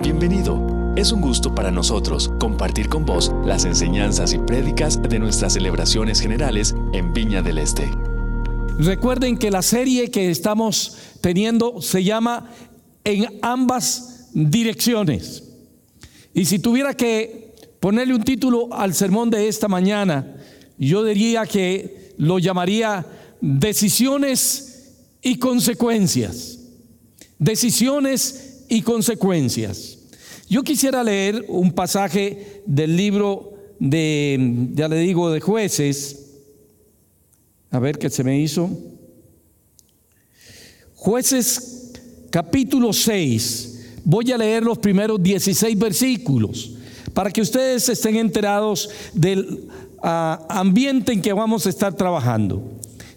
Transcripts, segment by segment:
Bienvenido. Es un gusto para nosotros compartir con vos las enseñanzas y prédicas de nuestras celebraciones generales en Viña del Este. Recuerden que la serie que estamos teniendo se llama En ambas direcciones. Y si tuviera que ponerle un título al sermón de esta mañana, yo diría que lo llamaría Decisiones y consecuencias. Decisiones y consecuencias. Yo quisiera leer un pasaje del libro de, ya le digo, de jueces. A ver qué se me hizo. Jueces capítulo 6. Voy a leer los primeros 16 versículos para que ustedes estén enterados del ah, ambiente en que vamos a estar trabajando.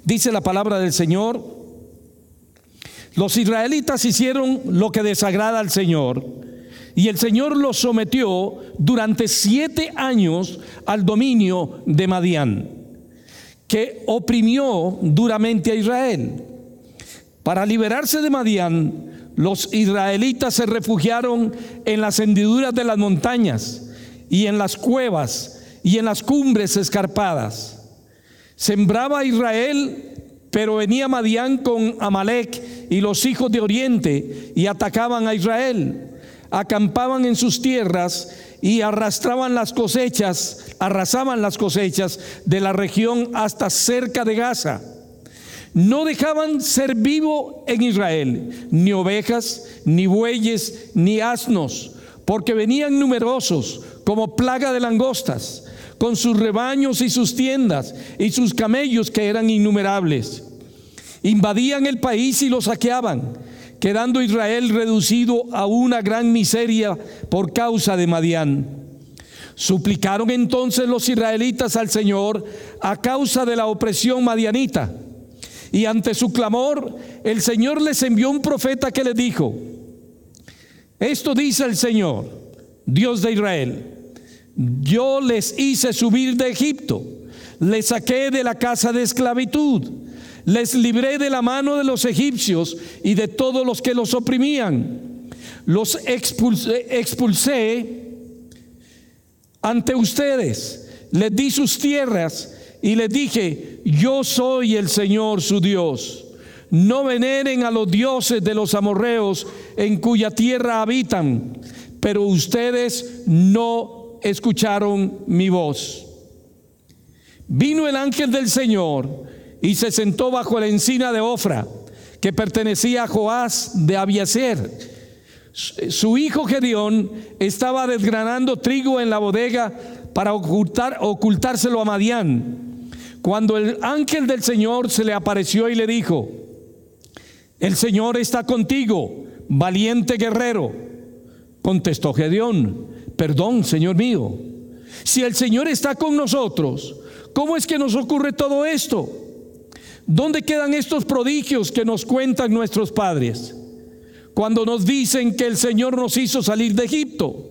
Dice la palabra del Señor, los israelitas hicieron lo que desagrada al Señor y el Señor los sometió durante siete años al dominio de Madián, que oprimió duramente a Israel. Para liberarse de Madián, los israelitas se refugiaron en las hendiduras de las montañas y en las cuevas y en las cumbres escarpadas. Sembraba Israel, pero venía Madián con Amalek y los hijos de Oriente y atacaban a Israel acampaban en sus tierras y arrastraban las cosechas, arrasaban las cosechas de la región hasta cerca de Gaza. No dejaban ser vivo en Israel ni ovejas, ni bueyes, ni asnos, porque venían numerosos como plaga de langostas, con sus rebaños y sus tiendas y sus camellos que eran innumerables. Invadían el país y lo saqueaban quedando Israel reducido a una gran miseria por causa de Madián. Suplicaron entonces los israelitas al Señor a causa de la opresión madianita. Y ante su clamor, el Señor les envió un profeta que les dijo, esto dice el Señor, Dios de Israel, yo les hice subir de Egipto, les saqué de la casa de esclavitud les libré de la mano de los egipcios y de todos los que los oprimían. Los expulsé, ante ustedes. Les di sus tierras y les dije, yo soy el Señor su Dios. No veneren a los dioses de los amorreos en cuya tierra habitan, pero ustedes no escucharon mi voz. Vino el ángel del Señor y se sentó bajo la encina de Ofra, que pertenecía a Joás de Abiaser. Su hijo Gedeón estaba desgranando trigo en la bodega para ocultar, ocultárselo a Madián. Cuando el ángel del Señor se le apareció y le dijo, el Señor está contigo, valiente guerrero. Contestó Gedeón, perdón, Señor mío, si el Señor está con nosotros, ¿cómo es que nos ocurre todo esto? ¿Dónde quedan estos prodigios que nos cuentan nuestros padres? Cuando nos dicen que el Señor nos hizo salir de Egipto,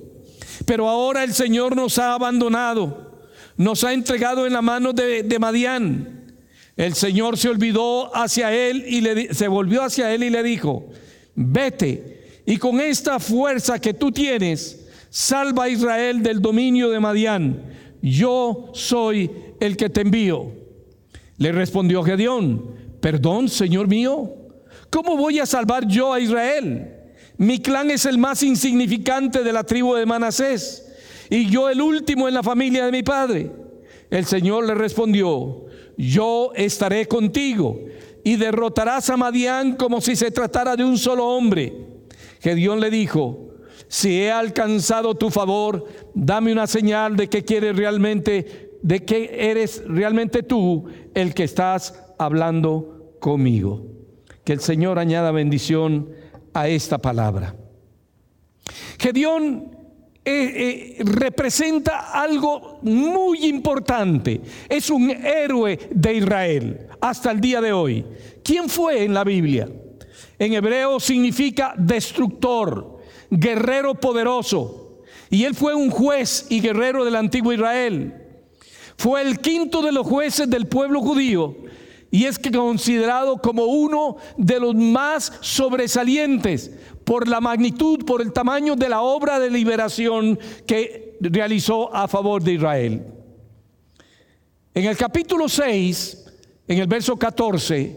pero ahora el Señor nos ha abandonado, nos ha entregado en la mano de, de Madián. El Señor se olvidó hacia él y le, se volvió hacia él y le dijo, vete y con esta fuerza que tú tienes, salva a Israel del dominio de Madián. Yo soy el que te envío. Le respondió Gedeón, perdón, Señor mío, ¿cómo voy a salvar yo a Israel? Mi clan es el más insignificante de la tribu de Manasés y yo el último en la familia de mi padre. El Señor le respondió, yo estaré contigo y derrotarás a Madián como si se tratara de un solo hombre. Gedeón le dijo, si he alcanzado tu favor, dame una señal de que quieres realmente de que eres realmente tú el que estás hablando conmigo. Que el Señor añada bendición a esta palabra. Gedeón eh, eh, representa algo muy importante. Es un héroe de Israel hasta el día de hoy. ¿Quién fue en la Biblia? En hebreo significa destructor, guerrero poderoso. Y él fue un juez y guerrero del antiguo Israel. Fue el quinto de los jueces del pueblo judío y es considerado como uno de los más sobresalientes por la magnitud, por el tamaño de la obra de liberación que realizó a favor de Israel. En el capítulo 6, en el verso 14,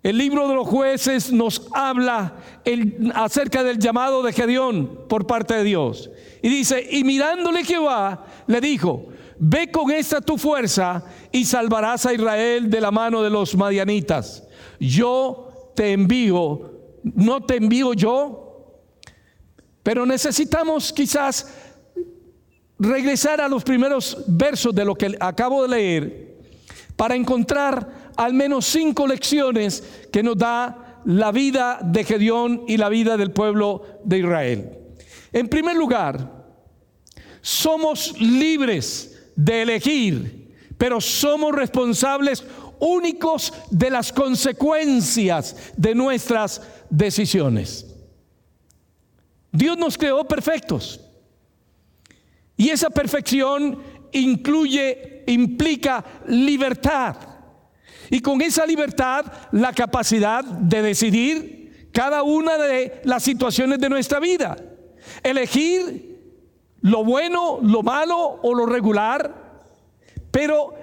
el libro de los jueces nos habla acerca del llamado de Gedeón por parte de Dios. Y dice, y mirándole Jehová, le dijo, ve con esta tu fuerza y salvarás a Israel de la mano de los madianitas. Yo te envío, no te envío yo, pero necesitamos quizás regresar a los primeros versos de lo que acabo de leer para encontrar al menos cinco lecciones que nos da la vida de Gedeón y la vida del pueblo de Israel. En primer lugar, somos libres de elegir, pero somos responsables únicos de las consecuencias de nuestras decisiones. Dios nos creó perfectos. Y esa perfección incluye, implica libertad. Y con esa libertad, la capacidad de decidir cada una de las situaciones de nuestra vida. Elegir lo bueno, lo malo o lo regular. Pero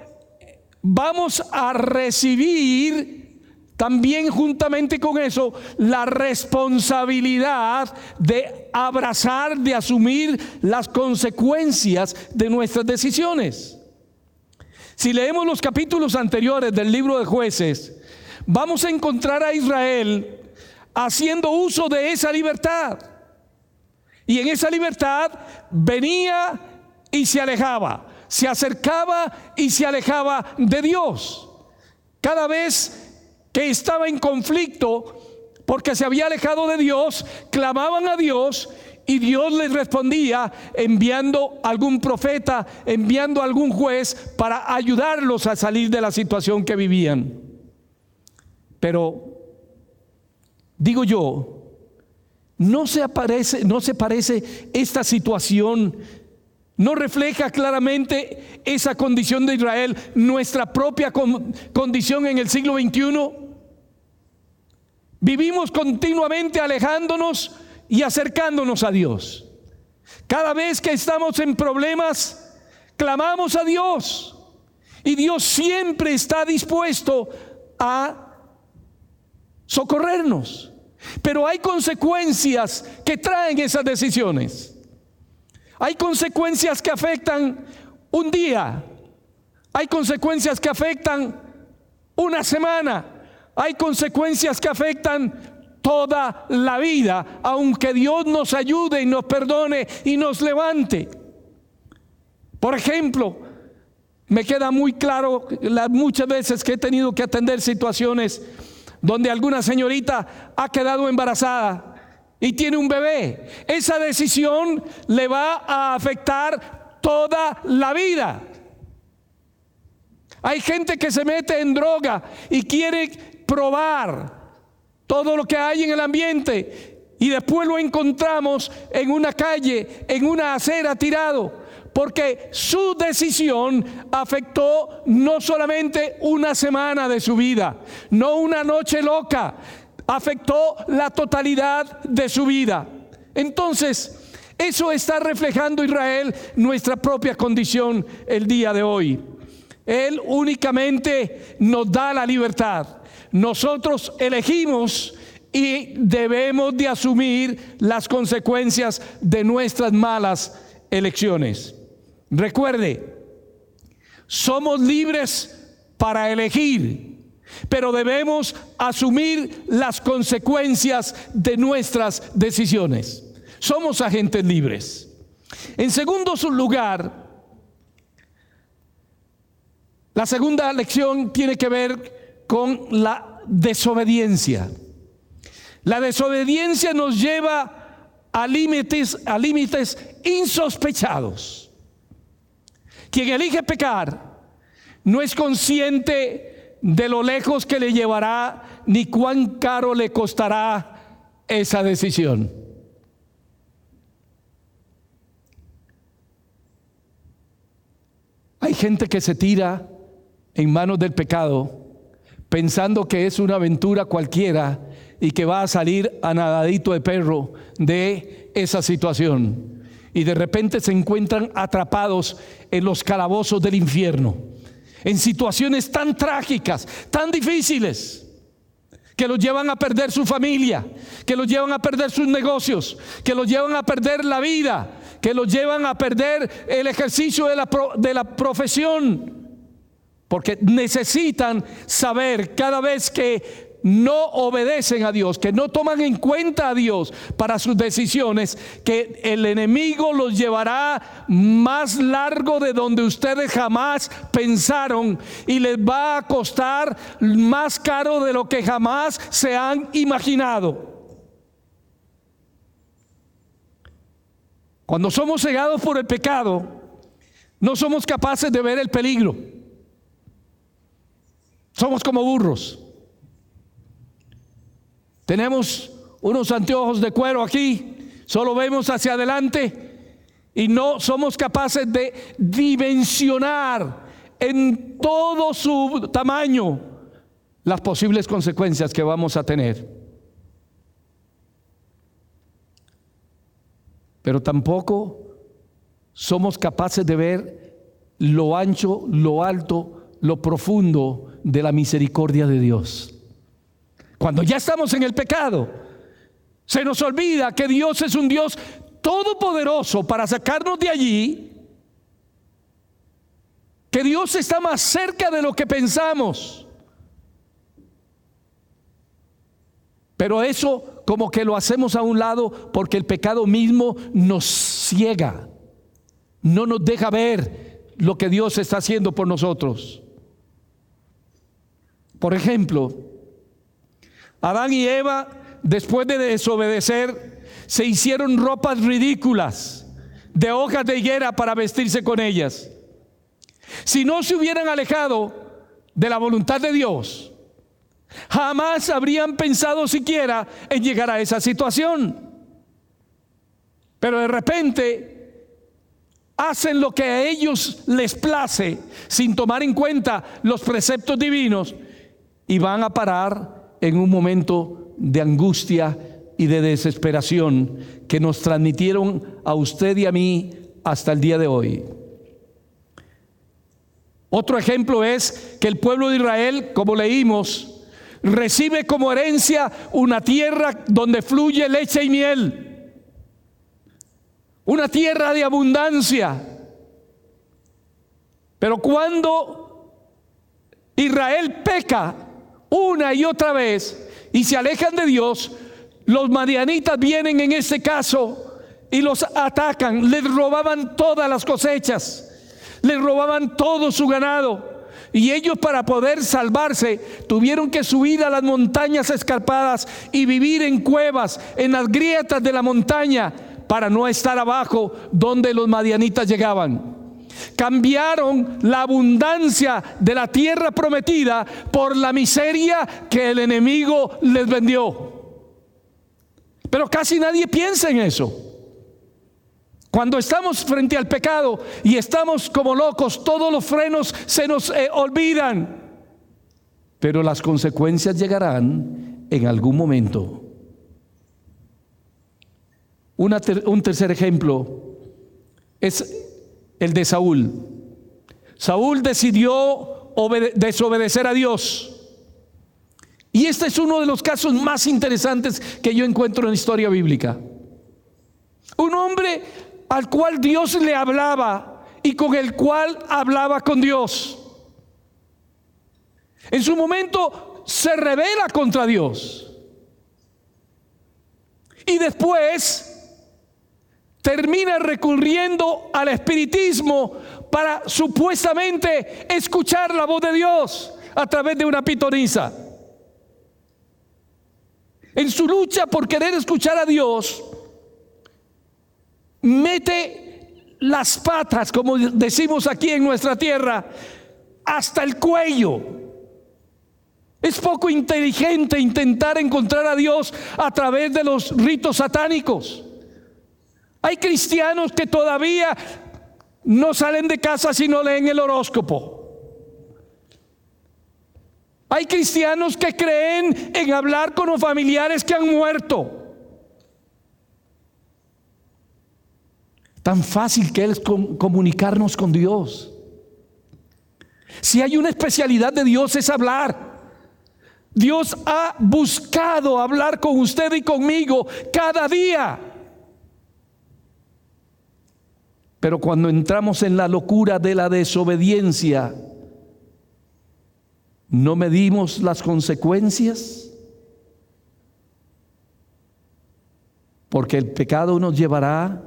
vamos a recibir también juntamente con eso la responsabilidad de abrazar, de asumir las consecuencias de nuestras decisiones. Si leemos los capítulos anteriores del libro de jueces, vamos a encontrar a Israel haciendo uso de esa libertad. Y en esa libertad venía y se alejaba, se acercaba y se alejaba de Dios. Cada vez que estaba en conflicto porque se había alejado de Dios, clamaban a Dios y Dios les respondía enviando algún profeta, enviando algún juez para ayudarlos a salir de la situación que vivían. Pero digo yo, no se aparece, no se parece esta situación no refleja claramente esa condición de Israel, nuestra propia condición en el siglo XXI. Vivimos continuamente alejándonos y acercándonos a Dios. Cada vez que estamos en problemas, clamamos a Dios. Y Dios siempre está dispuesto a socorrernos. Pero hay consecuencias que traen esas decisiones. Hay consecuencias que afectan un día. Hay consecuencias que afectan una semana. Hay consecuencias que afectan toda la vida, aunque Dios nos ayude y nos perdone y nos levante. Por ejemplo, me queda muy claro las muchas veces que he tenido que atender situaciones donde alguna señorita ha quedado embarazada y tiene un bebé. Esa decisión le va a afectar toda la vida. Hay gente que se mete en droga y quiere probar todo lo que hay en el ambiente y después lo encontramos en una calle, en una acera tirado, porque su decisión afectó no solamente una semana de su vida, no una noche loca, afectó la totalidad de su vida. Entonces, eso está reflejando Israel nuestra propia condición el día de hoy. Él únicamente nos da la libertad. Nosotros elegimos y debemos de asumir las consecuencias de nuestras malas elecciones. Recuerde, somos libres para elegir, pero debemos asumir las consecuencias de nuestras decisiones. Somos agentes libres. En segundo lugar, la segunda lección tiene que ver con la desobediencia. La desobediencia nos lleva a límites, a límites insospechados. Quien elige pecar no es consciente de lo lejos que le llevará ni cuán caro le costará esa decisión. Hay gente que se tira en manos del pecado pensando que es una aventura cualquiera y que va a salir a nadadito de perro de esa situación. Y de repente se encuentran atrapados en los calabozos del infierno, en situaciones tan trágicas, tan difíciles que los llevan a perder su familia, que los llevan a perder sus negocios, que los llevan a perder la vida, que los llevan a perder el ejercicio de la, de la profesión. Porque necesitan saber cada vez que no obedecen a Dios, que no toman en cuenta a Dios para sus decisiones, que el enemigo los llevará más largo de donde ustedes jamás pensaron y les va a costar más caro de lo que jamás se han imaginado. Cuando somos cegados por el pecado, no somos capaces de ver el peligro. Somos como burros. Tenemos unos anteojos de cuero aquí, solo vemos hacia adelante y no somos capaces de dimensionar en todo su tamaño las posibles consecuencias que vamos a tener. Pero tampoco somos capaces de ver lo ancho, lo alto, lo profundo de la misericordia de Dios. Cuando ya estamos en el pecado, se nos olvida que Dios es un Dios todopoderoso para sacarnos de allí, que Dios está más cerca de lo que pensamos. Pero eso como que lo hacemos a un lado porque el pecado mismo nos ciega, no nos deja ver lo que Dios está haciendo por nosotros. Por ejemplo, Adán y Eva, después de desobedecer, se hicieron ropas ridículas de hojas de higuera para vestirse con ellas. Si no se hubieran alejado de la voluntad de Dios, jamás habrían pensado siquiera en llegar a esa situación. Pero de repente hacen lo que a ellos les place sin tomar en cuenta los preceptos divinos y van a parar en un momento de angustia y de desesperación que nos transmitieron a usted y a mí hasta el día de hoy. Otro ejemplo es que el pueblo de Israel, como leímos, recibe como herencia una tierra donde fluye leche y miel. Una tierra de abundancia. Pero cuando Israel peca, una y otra vez y se alejan de Dios, los madianitas vienen en este caso y los atacan, les robaban todas las cosechas, les robaban todo su ganado. Y ellos para poder salvarse tuvieron que subir a las montañas escarpadas y vivir en cuevas, en las grietas de la montaña, para no estar abajo donde los madianitas llegaban. Cambiaron la abundancia de la tierra prometida por la miseria que el enemigo les vendió. Pero casi nadie piensa en eso. Cuando estamos frente al pecado y estamos como locos, todos los frenos se nos eh, olvidan. Pero las consecuencias llegarán en algún momento. un tercer ejemplo es el de Saúl. Saúl decidió desobedecer a Dios. Y este es uno de los casos más interesantes que yo encuentro en la historia bíblica. Un hombre al cual Dios le hablaba y con el cual hablaba con Dios. En su momento se revela contra Dios. Y después termina recurriendo al espiritismo para supuestamente escuchar la voz de Dios a través de una pitoniza. En su lucha por querer escuchar a Dios, mete las patas, como decimos aquí en nuestra tierra, hasta el cuello. Es poco inteligente intentar encontrar a Dios a través de los ritos satánicos. Hay cristianos que todavía no salen de casa si no leen el horóscopo. Hay cristianos que creen en hablar con los familiares que han muerto. Tan fácil que es comunicarnos con Dios. Si hay una especialidad de Dios es hablar. Dios ha buscado hablar con usted y conmigo cada día. Pero cuando entramos en la locura de la desobediencia, ¿no medimos las consecuencias? Porque el pecado nos llevará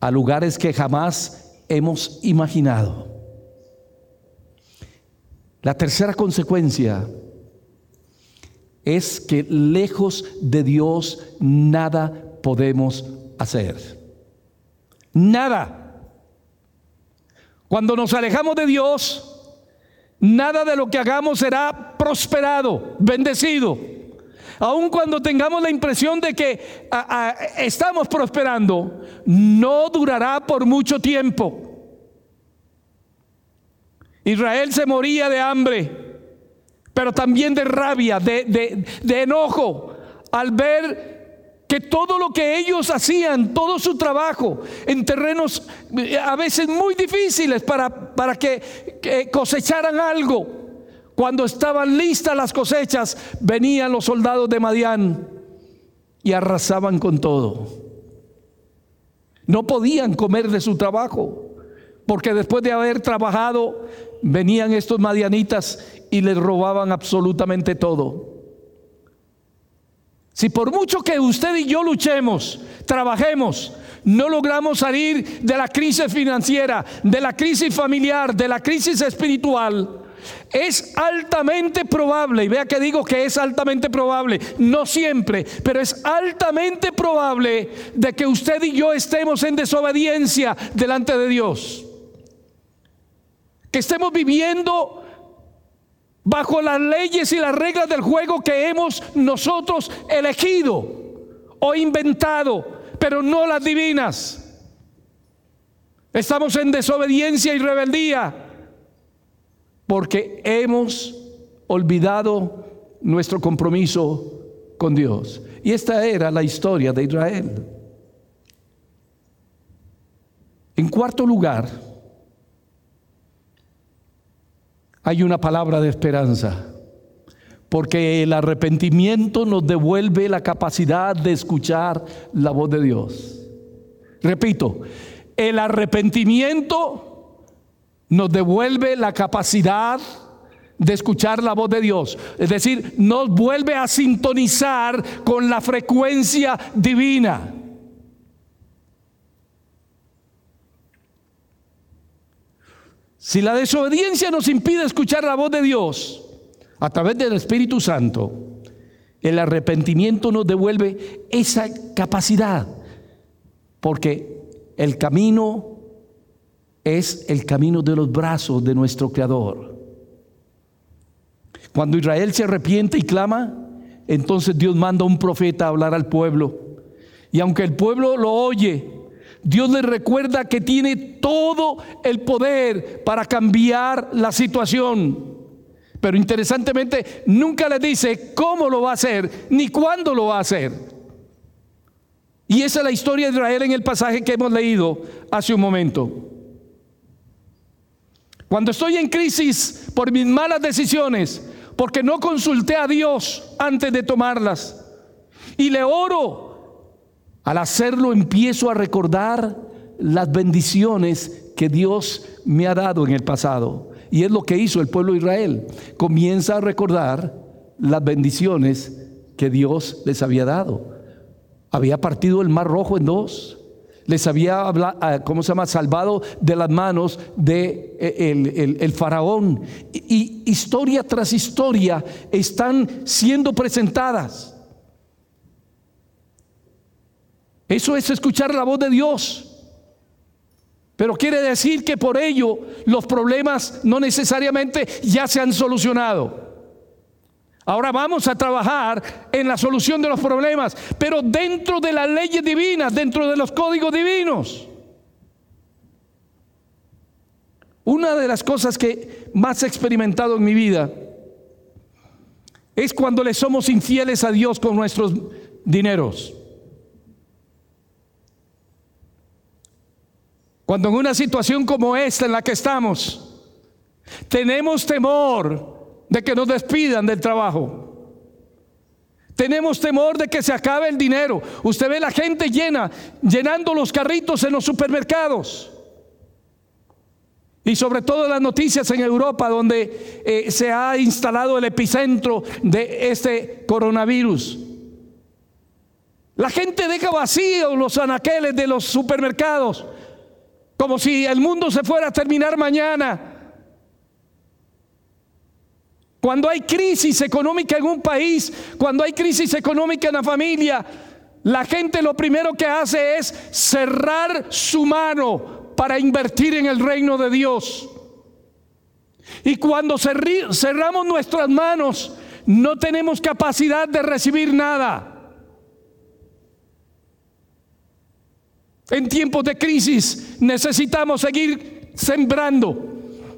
a lugares que jamás hemos imaginado. La tercera consecuencia es que lejos de Dios nada podemos hacer. Nada. Cuando nos alejamos de Dios, nada de lo que hagamos será prosperado, bendecido. Aun cuando tengamos la impresión de que estamos prosperando, no durará por mucho tiempo. Israel se moría de hambre, pero también de rabia, de, de enojo, al ver que todo lo que ellos hacían, todo su trabajo en terrenos eh, a veces muy difíciles para, para que, que cosecharan algo, cuando estaban listas las cosechas, venían los soldados de Madián y arrasaban con todo. No podían comer de su trabajo, porque después de haber trabajado, venían estos madianitas y les robaban absolutamente todo. Si por mucho que usted y yo luchemos, trabajemos, no logramos salir de la crisis financiera, de la crisis familiar, de la crisis espiritual, es altamente probable, y vea que digo que es altamente probable, no siempre, pero es altamente probable de que usted y yo estemos en desobediencia delante de Dios. Que estemos viviendo bajo las leyes y las reglas del juego que hemos nosotros elegido o inventado, pero no las divinas. Estamos en desobediencia y rebeldía porque hemos olvidado nuestro compromiso con Dios. Y esta era la historia de Israel. En cuarto lugar, hay una palabra de esperanza, porque el arrepentimiento nos devuelve la capacidad de escuchar la voz de Dios. Repito, el arrepentimiento nos devuelve la capacidad de escuchar la voz de Dios. Es decir, nos vuelve a sintonizar con la frecuencia divina. Si la desobediencia nos impide escuchar la voz de Dios a través del Espíritu Santo, el arrepentimiento nos devuelve esa capacidad, porque el camino es el camino de los brazos de nuestro Creador. Cuando Israel se arrepiente y clama, entonces Dios manda un profeta a hablar al pueblo. Y aunque el pueblo lo oye, Dios le recuerda que tiene todo el poder para cambiar la situación. Pero interesantemente, nunca le dice cómo lo va a hacer, ni cuándo lo va a hacer. Y esa es la historia de Israel en el pasaje que hemos leído hace un momento. Cuando estoy en crisis por mis malas decisiones, porque no consulté a Dios antes de tomarlas, y le oro, al hacerlo empiezo a recordar las bendiciones que Dios me ha dado en el pasado. Y es lo que hizo el pueblo de Israel. Comienza a recordar las bendiciones que Dios les había dado. Había partido el mar rojo en dos les había ah, ¿cómo se llama? salvado de las manos de eh, el, faraón. Y, historia tras historia están siendo presentadas. Eso es escuchar la voz de Dios. Pero quiere decir que por ello los problemas no necesariamente ya se han solucionado. Ahora vamos a trabajar en la solución de los problemas, pero dentro de las leyes divinas, dentro de los códigos divinos. Una de las cosas que más he experimentado en mi vida es cuando le somos infieles a Dios con nuestros dineros. Cuando en una situación como esta en la que estamos, tenemos temor de que nos despidan del trabajo. Tenemos temor de que se acabe el dinero. Usted ve la gente llena, llenando los carritos en los supermercados. Y sobre todo las noticias en Europa, donde eh, se ha instalado el epicentro de este coronavirus. La gente deja vacíos los anaqueles de los supermercados, como si el mundo se fuera a terminar mañana. Cuando hay crisis económica en un país, cuando hay crisis económica en la familia, la gente lo primero que hace es cerrar su mano para invertir en el reino de Dios. Y cuando cerramos nuestras manos, no tenemos capacidad de recibir nada. En tiempos de crisis necesitamos seguir sembrando,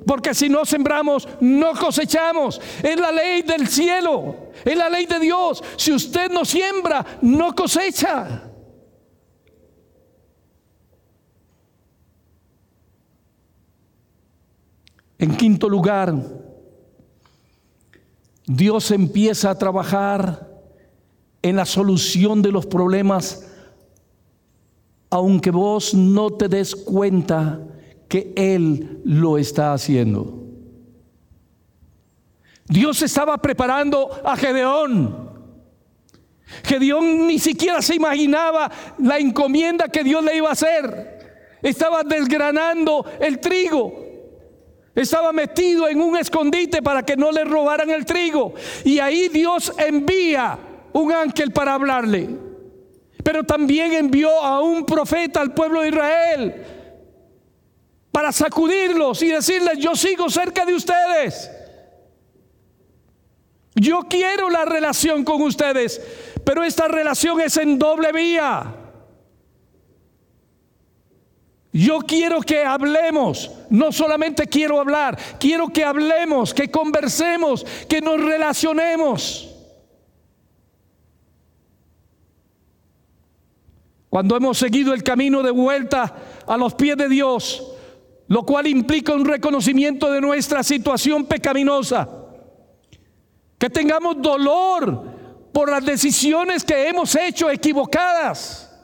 porque si no sembramos, no cosechamos. Es la ley del cielo, es la ley de Dios. Si usted no siembra, no cosecha. En quinto lugar, Dios empieza a trabajar en la solución de los problemas, aunque vos no te des cuenta que Él lo está haciendo. Dios estaba preparando a Gedeón. Gedeón ni siquiera se imaginaba la encomienda que Dios le iba a hacer. Estaba desgranando el trigo. Estaba metido en un escondite para que no le robaran el trigo. Y ahí Dios envía un ángel para hablarle. Pero también envió a un profeta al pueblo de Israel para sacudirlos y decirles, yo sigo cerca de ustedes. Yo quiero la relación con ustedes, pero esta relación es en doble vía. Yo quiero que hablemos, no solamente quiero hablar, quiero que hablemos, que conversemos, que nos relacionemos. Cuando hemos seguido el camino de vuelta a los pies de Dios, lo cual implica un reconocimiento de nuestra situación pecaminosa, que tengamos dolor por las decisiones que hemos hecho equivocadas.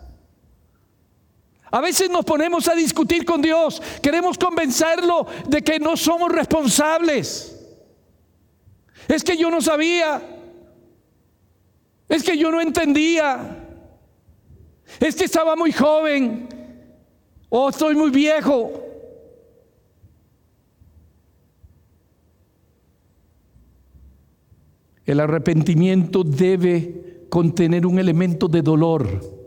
A veces nos ponemos a discutir con Dios, queremos convencerlo de que no somos responsables. Es que yo no sabía, es que yo no entendía, es que estaba muy joven o estoy muy viejo. El arrepentimiento debe contener un elemento de dolor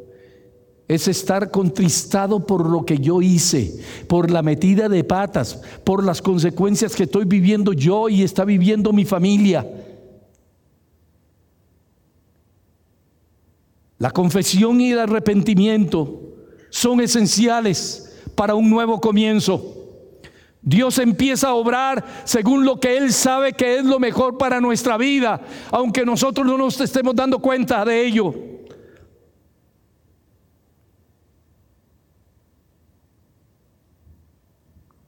es estar contristado por lo que yo hice, por la metida de patas, por las consecuencias que estoy viviendo yo y está viviendo mi familia. La confesión y el arrepentimiento son esenciales para un nuevo comienzo. Dios empieza a obrar según lo que Él sabe que es lo mejor para nuestra vida, aunque nosotros no nos estemos dando cuenta de ello.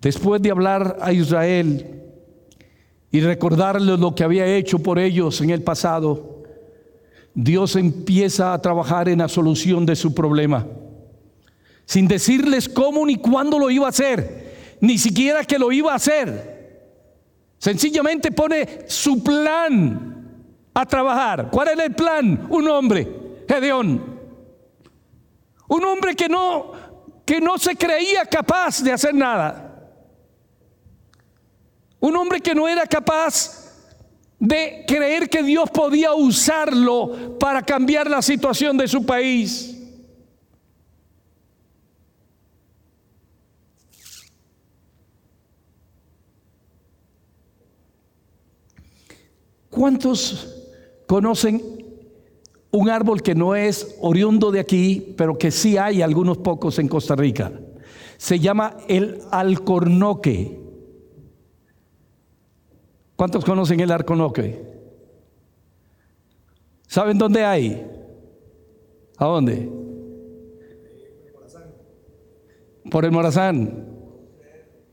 Después de hablar a Israel y recordarles lo que había hecho por ellos en el pasado, Dios empieza a trabajar en la solución de su problema. Sin decirles cómo ni cuándo lo iba a hacer, ni siquiera que lo iba a hacer. Sencillamente pone su plan a trabajar. ¿Cuál era el plan? Un hombre, Gedeón. Un hombre que no que no se creía capaz de hacer nada. Un hombre que no era capaz de creer que Dios podía usarlo para cambiar la situación de su país. ¿Cuántos conocen un árbol que no es oriundo de aquí, pero que sí hay algunos pocos en Costa Rica? Se llama el alcornoque. ¿Cuántos conocen el Arconoque? ¿Saben dónde hay? ¿A dónde? Por el Morazán,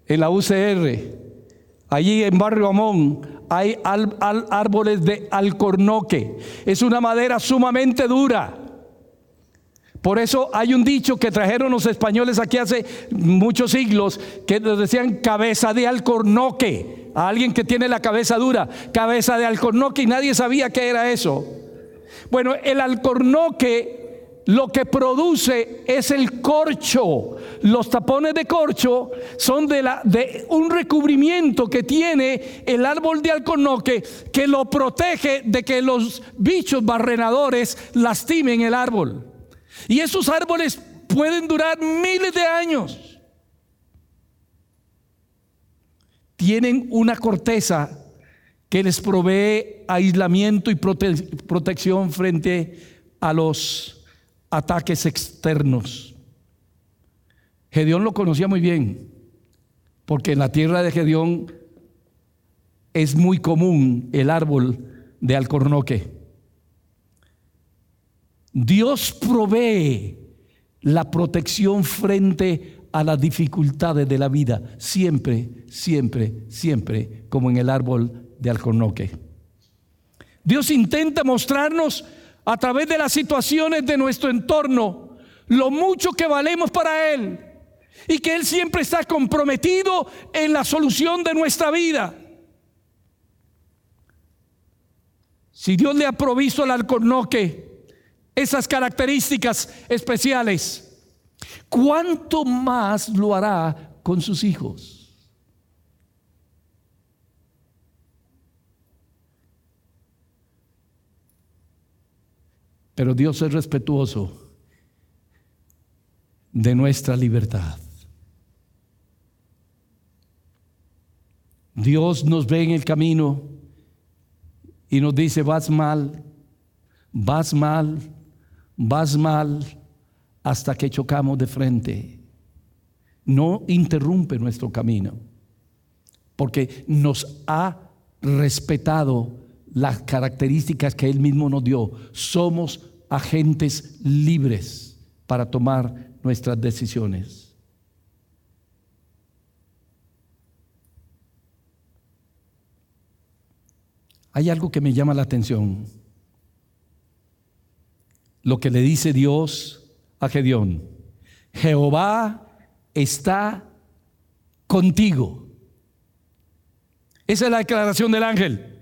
en la UCR. Allí en Barrio Amón hay árboles de alcornoque. Es una madera sumamente dura. Por eso hay un dicho que trajeron los españoles aquí hace muchos siglos que decían cabeza de alcornoque. A alguien que tiene la cabeza dura, cabeza de alcornoque y nadie sabía qué era eso. Bueno, el alcornoque lo que produce es el corcho. Los tapones de corcho son de, la, de, un recubrimiento que tiene el árbol de alcornoque que lo protege de que los bichos barrenadores lastimen el árbol. Y esos árboles pueden durar miles de años. Tienen una corteza que les provee aislamiento y protección frente a los ataques externos. Gedeón lo conocía muy bien, porque en la tierra de Gedeón es muy común el árbol de alcornoque. Dios provee la protección frente a las dificultades de la vida, siempre, siempre, siempre, como en el árbol de alcornoque. Dios intenta mostrarnos a través de las situaciones de nuestro entorno lo mucho que valemos para Él y que Él siempre está comprometido en la solución de nuestra vida. Si Dios le ha provisto al alcornoque, esas características especiales, ¿cuánto más lo hará con sus hijos? Pero Dios es respetuoso de nuestra libertad. Dios nos ve en el camino y nos dice, vas mal, vas mal, vas mal hasta que chocamos de frente. No interrumpe nuestro camino, porque nos ha respetado las características que Él mismo nos dio. Somos agentes libres para tomar nuestras decisiones. Hay algo que me llama la atención lo que le dice Dios a Gedeón. Jehová está contigo. Esa es la declaración del ángel.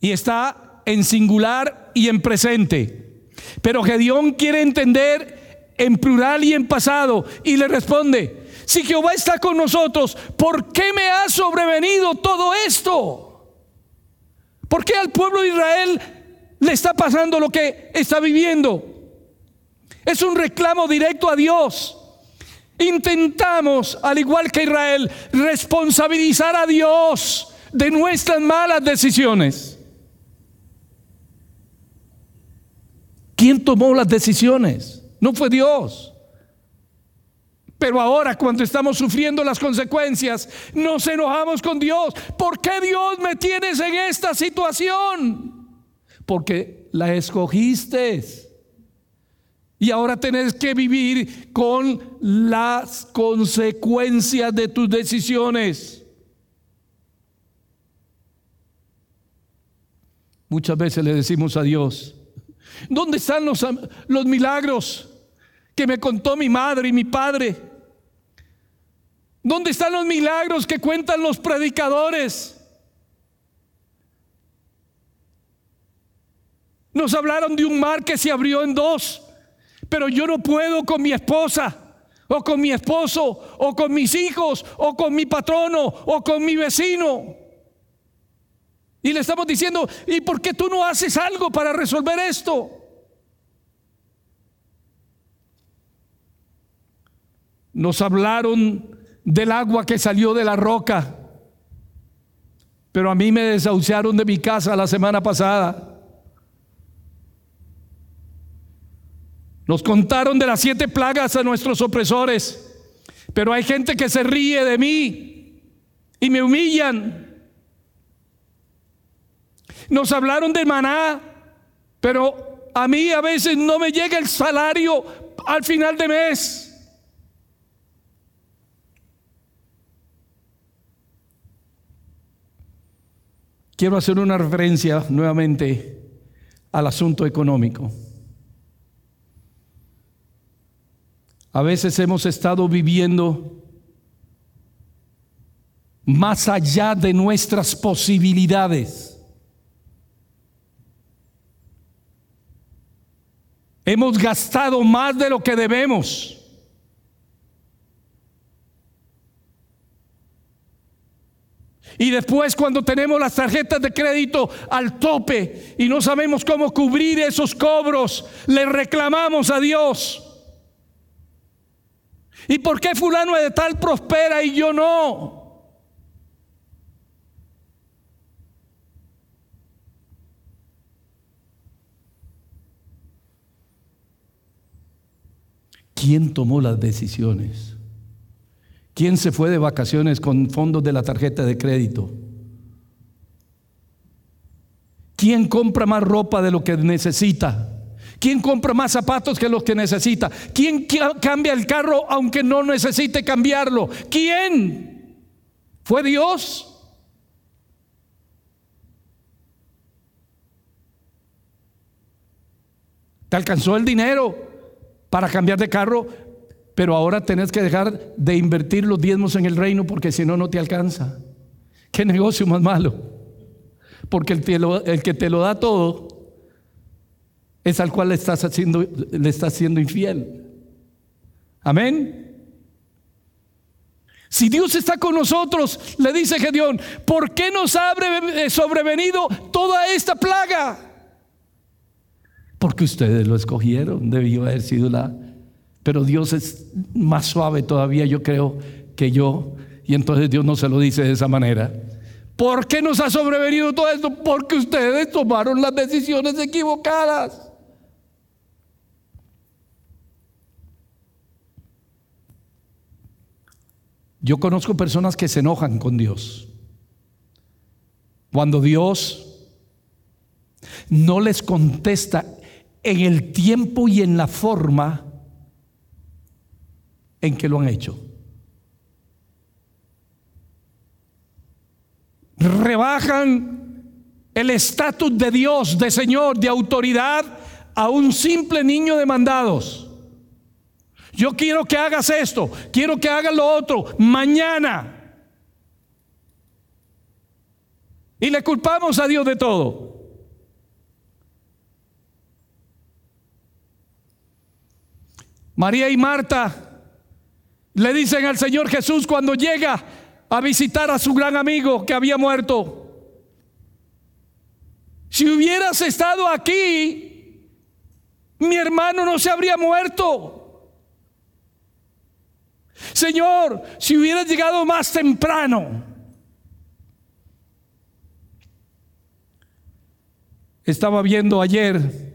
Y está en singular y en presente. Pero Gedeón quiere entender en plural y en pasado y le responde, si Jehová está con nosotros, ¿por qué me ha sobrevenido todo esto? ¿Por qué al pueblo de Israel le está pasando lo que está viviendo. Es un reclamo directo a Dios. Intentamos, al igual que Israel, responsabilizar a Dios de nuestras malas decisiones. ¿Quién tomó las decisiones? No fue Dios. Pero ahora cuando estamos sufriendo las consecuencias, nos enojamos con Dios. ¿Por qué Dios me tienes en esta situación? porque la escogiste. Y ahora tenés que vivir con las consecuencias de tus decisiones. Muchas veces le decimos a Dios, ¿dónde están los, los milagros que me contó mi madre y mi padre? ¿Dónde están los milagros que cuentan los predicadores? Nos hablaron de un mar que se abrió en dos, pero yo no puedo con mi esposa, o con mi esposo, o con mis hijos, o con mi patrono, o con mi vecino. Y le estamos diciendo, ¿y por qué tú no haces algo para resolver esto? Nos hablaron del agua que salió de la roca, pero a mí me desahuciaron de mi casa la semana pasada. Nos contaron de las siete plagas a nuestros opresores, pero hay gente que se ríe de mí y me humillan. Nos hablaron de maná, pero a mí a veces no me llega el salario al final de mes. Quiero hacer una referencia nuevamente al asunto económico. A veces hemos estado viviendo más allá de nuestras posibilidades. Hemos gastado más de lo que debemos. Y después cuando tenemos las tarjetas de crédito al tope y no sabemos cómo cubrir esos cobros, le reclamamos a Dios. ¿Y por qué fulano de tal prospera y yo no? ¿Quién tomó las decisiones? ¿Quién se fue de vacaciones con fondos de la tarjeta de crédito? ¿Quién compra más ropa de lo que necesita? ¿Quién compra más zapatos que los que necesita? ¿Quién cambia el carro aunque no necesite cambiarlo? ¿Quién? ¿Fue Dios? ¿Te alcanzó el dinero? para cambiar de carro, pero ahora tenés que dejar de invertir los diezmos en el reino porque si no, no te alcanza. ¿Qué negocio más malo? Porque el, que te lo da todo es al cual le estás haciendo, le estás siendo infiel. Amén. Si Dios está con nosotros, le dice Gedeón, ¿por qué nos ha sobrevenido toda esta plaga? Porque ustedes lo escogieron, debió haber sido la... Pero Dios es más suave todavía, yo creo, que yo. Y entonces Dios no se lo dice de esa manera. ¿Por qué nos ha sobrevenido todo esto? Porque ustedes tomaron las decisiones equivocadas. Yo conozco personas que se enojan con Dios. Cuando Dios no les contesta en el tiempo y en la forma en que lo han hecho. Rebajan el estatus de Dios, de Señor, de autoridad a un simple niño de mandados. Yo quiero que hagas esto, quiero que hagas lo otro, mañana. Y le culpamos a Dios de todo. María y Marta le dicen al Señor Jesús cuando llega a visitar a su gran amigo que había muerto, si hubieras estado aquí, mi hermano no se habría muerto. Señor, si hubieras llegado más temprano. Estaba viendo ayer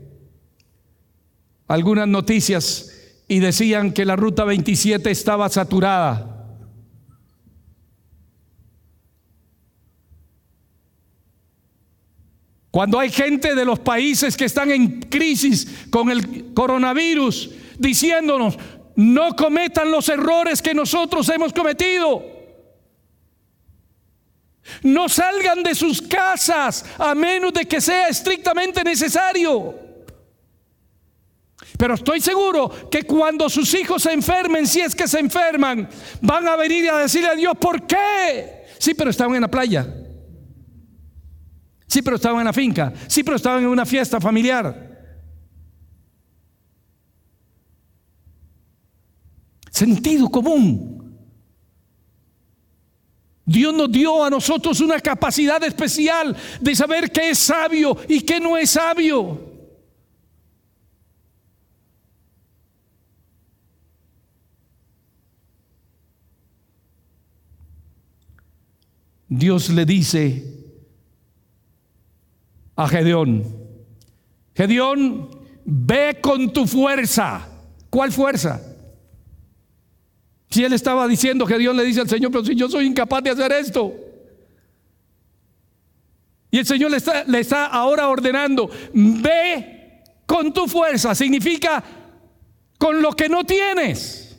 algunas noticias y decían que la ruta 27 estaba saturada. Cuando hay gente de los países que están en crisis con el coronavirus diciéndonos, no cometan los errores que nosotros hemos cometido. No salgan de sus casas a menos de que sea estrictamente necesario. Pero estoy seguro que cuando sus hijos se enfermen, si es que se enferman, van a venir a decirle a Dios, ¿por qué? Sí, pero estaban en la playa. Sí, pero estaban en la finca. Sí, pero estaban en una fiesta familiar. Sentido común. Dios nos dio a nosotros una capacidad especial de saber qué es sabio y qué no es sabio. Dios le dice a Gedeón, Gedeón, ve con tu fuerza. ¿Cuál fuerza? Si él estaba diciendo, Gedeón le dice al Señor, pero si yo soy incapaz de hacer esto. Y el Señor le está ahora ordenando, ve con tu fuerza, significa con lo que no tienes.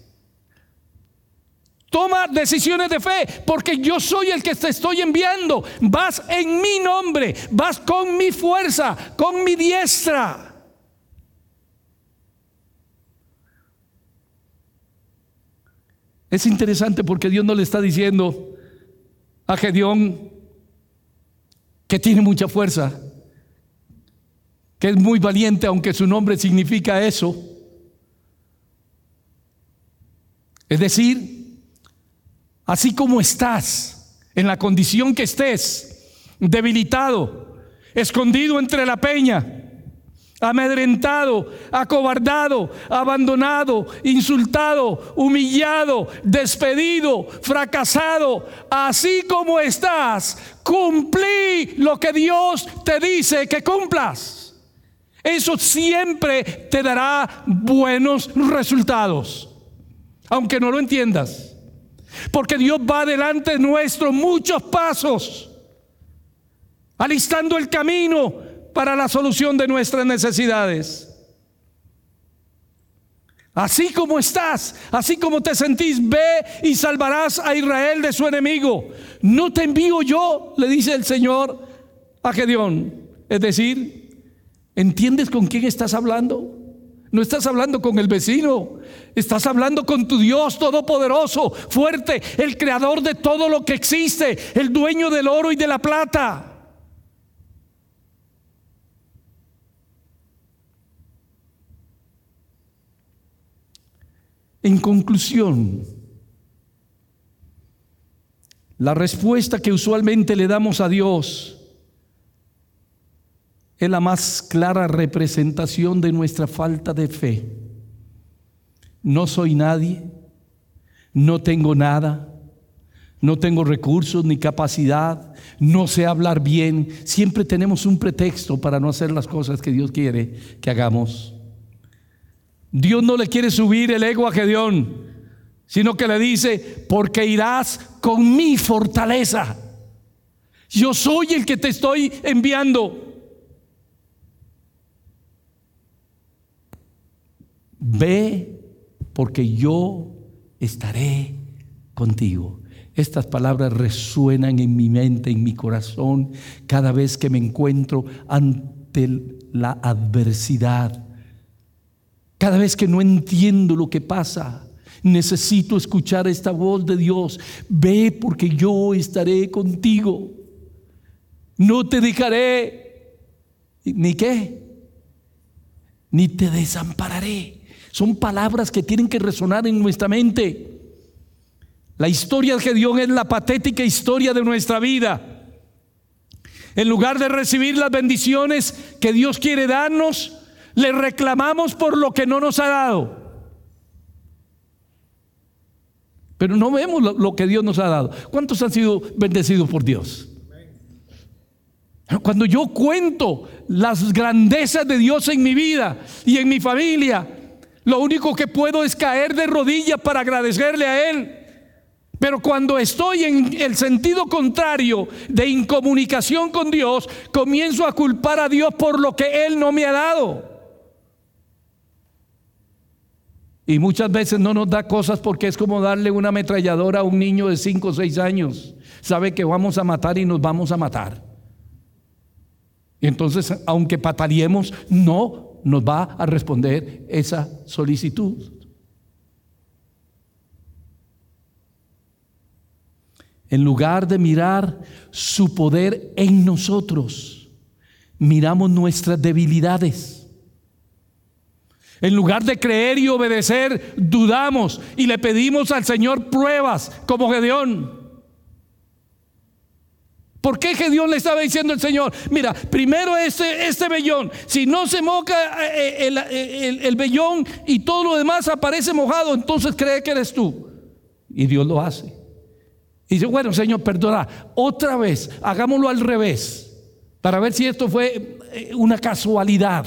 Toma decisiones de fe, porque yo soy el que te estoy enviando. Vas en mi nombre, vas con mi fuerza, con mi diestra. Es interesante porque Dios no le está diciendo a Gedeón que tiene mucha fuerza, que es muy valiente, aunque su nombre significa eso. Es decir, así como estás, en la condición que estés, debilitado, escondido entre la peña, amedrentado, acobardado, abandonado, insultado, humillado, despedido, fracasado, así como estás, cumplí lo que Dios te dice que cumplas. Eso siempre te dará buenos resultados, aunque no lo entiendas. Porque Dios va delante nuestro muchos pasos, alistando el camino para la solución de nuestras necesidades. Así como estás, así como te sentís, ve y salvarás a Israel de su enemigo. No te envío yo, le dice el Señor a Gedeón. Es decir, ¿entiendes con quién estás hablando? No estás hablando con el vecino, estás hablando con tu Dios todopoderoso, fuerte, el creador de todo lo que existe, el dueño del oro y de la plata. En conclusión, la respuesta que usualmente le damos a Dios es la más clara representación de nuestra falta de fe. No soy nadie, no tengo nada, no tengo recursos ni capacidad, no sé hablar bien. Siempre tenemos un pretexto para no hacer las cosas que Dios quiere que hagamos. Dios no le quiere subir el ego a Gedeón, sino que le dice, porque irás con mi fortaleza. Yo soy el que te estoy enviando. Ve porque yo estaré contigo. Estas palabras resuenan en mi mente, en mi corazón, cada vez que me encuentro ante la adversidad cada vez que no entiendo lo que pasa, necesito escuchar esta voz de Dios. Ve porque yo estaré contigo. No te dejaré. ¿Ni qué? Ni te desampararé. Son palabras que tienen que resonar en nuestra mente. La historia de Gedeón es la patética historia de nuestra vida. En lugar de recibir las bendiciones que Dios quiere darnos, le reclamamos por lo que no nos ha dado. Pero no vemos lo, que Dios nos ha dado. ¿Cuántos han sido bendecidos por Dios? Cuando yo cuento las grandezas de Dios en mi vida y en mi familia, lo único que puedo es caer de rodillas para agradecerle a Él. Pero cuando estoy en el sentido contrario de incomunicación con Dios, comienzo a culpar a Dios por lo que Él no me ha dado. Y muchas veces no nos da cosas porque es como darle una ametralladora a un niño de 5 o 6 años. Sabe que vamos a matar y nos vamos a matar. Y entonces, aunque pataleemos, no nos va a responder esa solicitud. En lugar de mirar su poder en nosotros, miramos nuestras debilidades. En lugar de creer y obedecer, dudamos y le pedimos al Señor pruebas como Gedeón. ¿Por qué Gedeón le estaba diciendo al Señor? Mira, primero este, este vellón, si no se moja eh, el, el vellón y todo lo demás aparece mojado, entonces cree que eres tú. Y Dios lo hace. Y dice, bueno, Señor, perdona, otra vez, hagámoslo al revés, para ver si esto fue eh, una casualidad.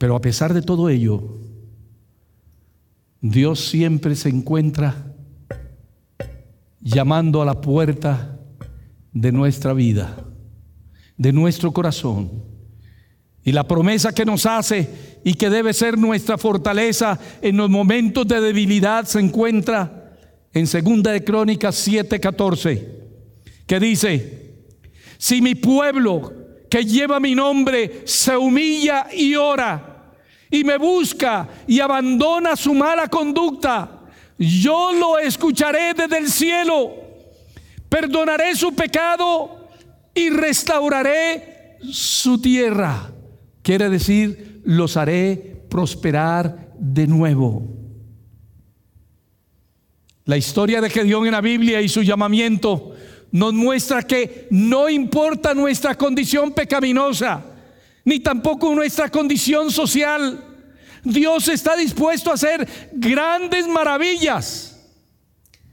Pero a pesar de todo ello, Dios siempre se encuentra llamando a la puerta de nuestra vida, de nuestro corazón. Y la promesa que nos hace y que debe ser nuestra fortaleza en los momentos de debilidad se encuentra en Segunda de Crónicas 7:14, que dice, si mi pueblo que lleva mi nombre se humilla y ora y me busca y abandona su mala conducta, yo lo escucharé desde el cielo, perdonaré su pecado y restauraré su tierra. Quiere decir, los haré prosperar de nuevo. La historia de Gedeón en la Biblia y su llamamiento nos muestra que no importa nuestra condición pecaminosa, ni tampoco nuestra condición social. Dios está dispuesto a hacer grandes maravillas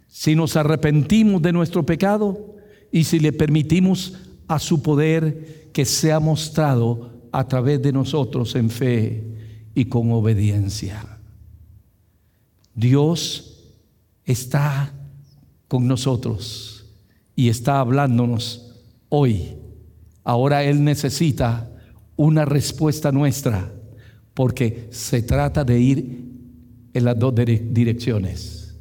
si nos arrepentimos de nuestro pecado y si le permitimos a su poder que sea mostrado a través de nosotros en fe y con obediencia. Dios está con nosotros y está hablándonos hoy. Ahora Él necesita una respuesta nuestra porque se trata de ir en las dos direcciones.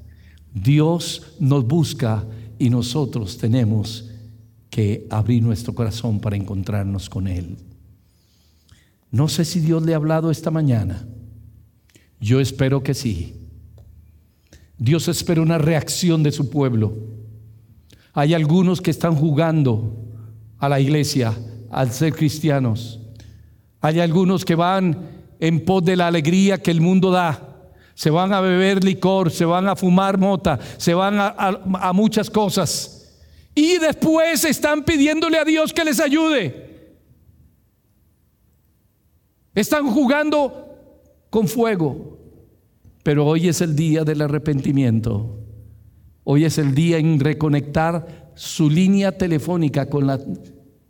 Dios nos busca y nosotros tenemos que abrir nuestro corazón para encontrarnos con Él. No sé si Dios le ha hablado esta mañana. Yo espero que sí. Dios espera una reacción de su pueblo. Hay algunos que están jugando a la iglesia al ser cristianos. Hay algunos que van en pos de la alegría que el mundo da. Se van a beber licor, se van a fumar mota, se van a, muchas cosas. Y después están pidiéndole a Dios que les ayude. Están jugando con fuego. Pero hoy es el día del arrepentimiento. Hoy es el día en reconectar su línea telefónica con la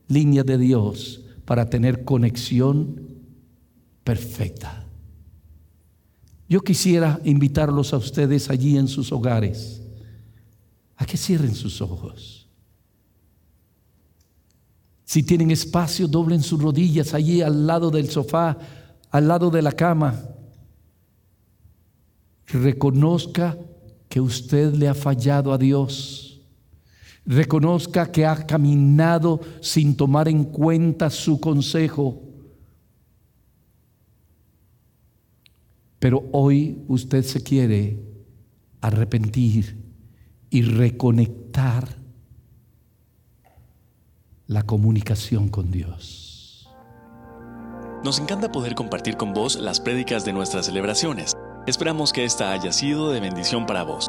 línea de Dios para tener conexión perfecta. Yo quisiera invitarlos a ustedes allí en sus hogares a que cierren sus ojos. Si tienen espacio, doblen sus rodillas allí al lado del sofá, al lado de la cama. Reconozca que usted le ha fallado a Dios. Reconozca que ha caminado sin tomar en cuenta su consejo. Pero hoy usted se quiere arrepentir y reconectar la comunicación con Dios. Nos encanta poder compartir con vos las prédicas de nuestras celebraciones. Esperamos que esta haya sido de bendición para vos.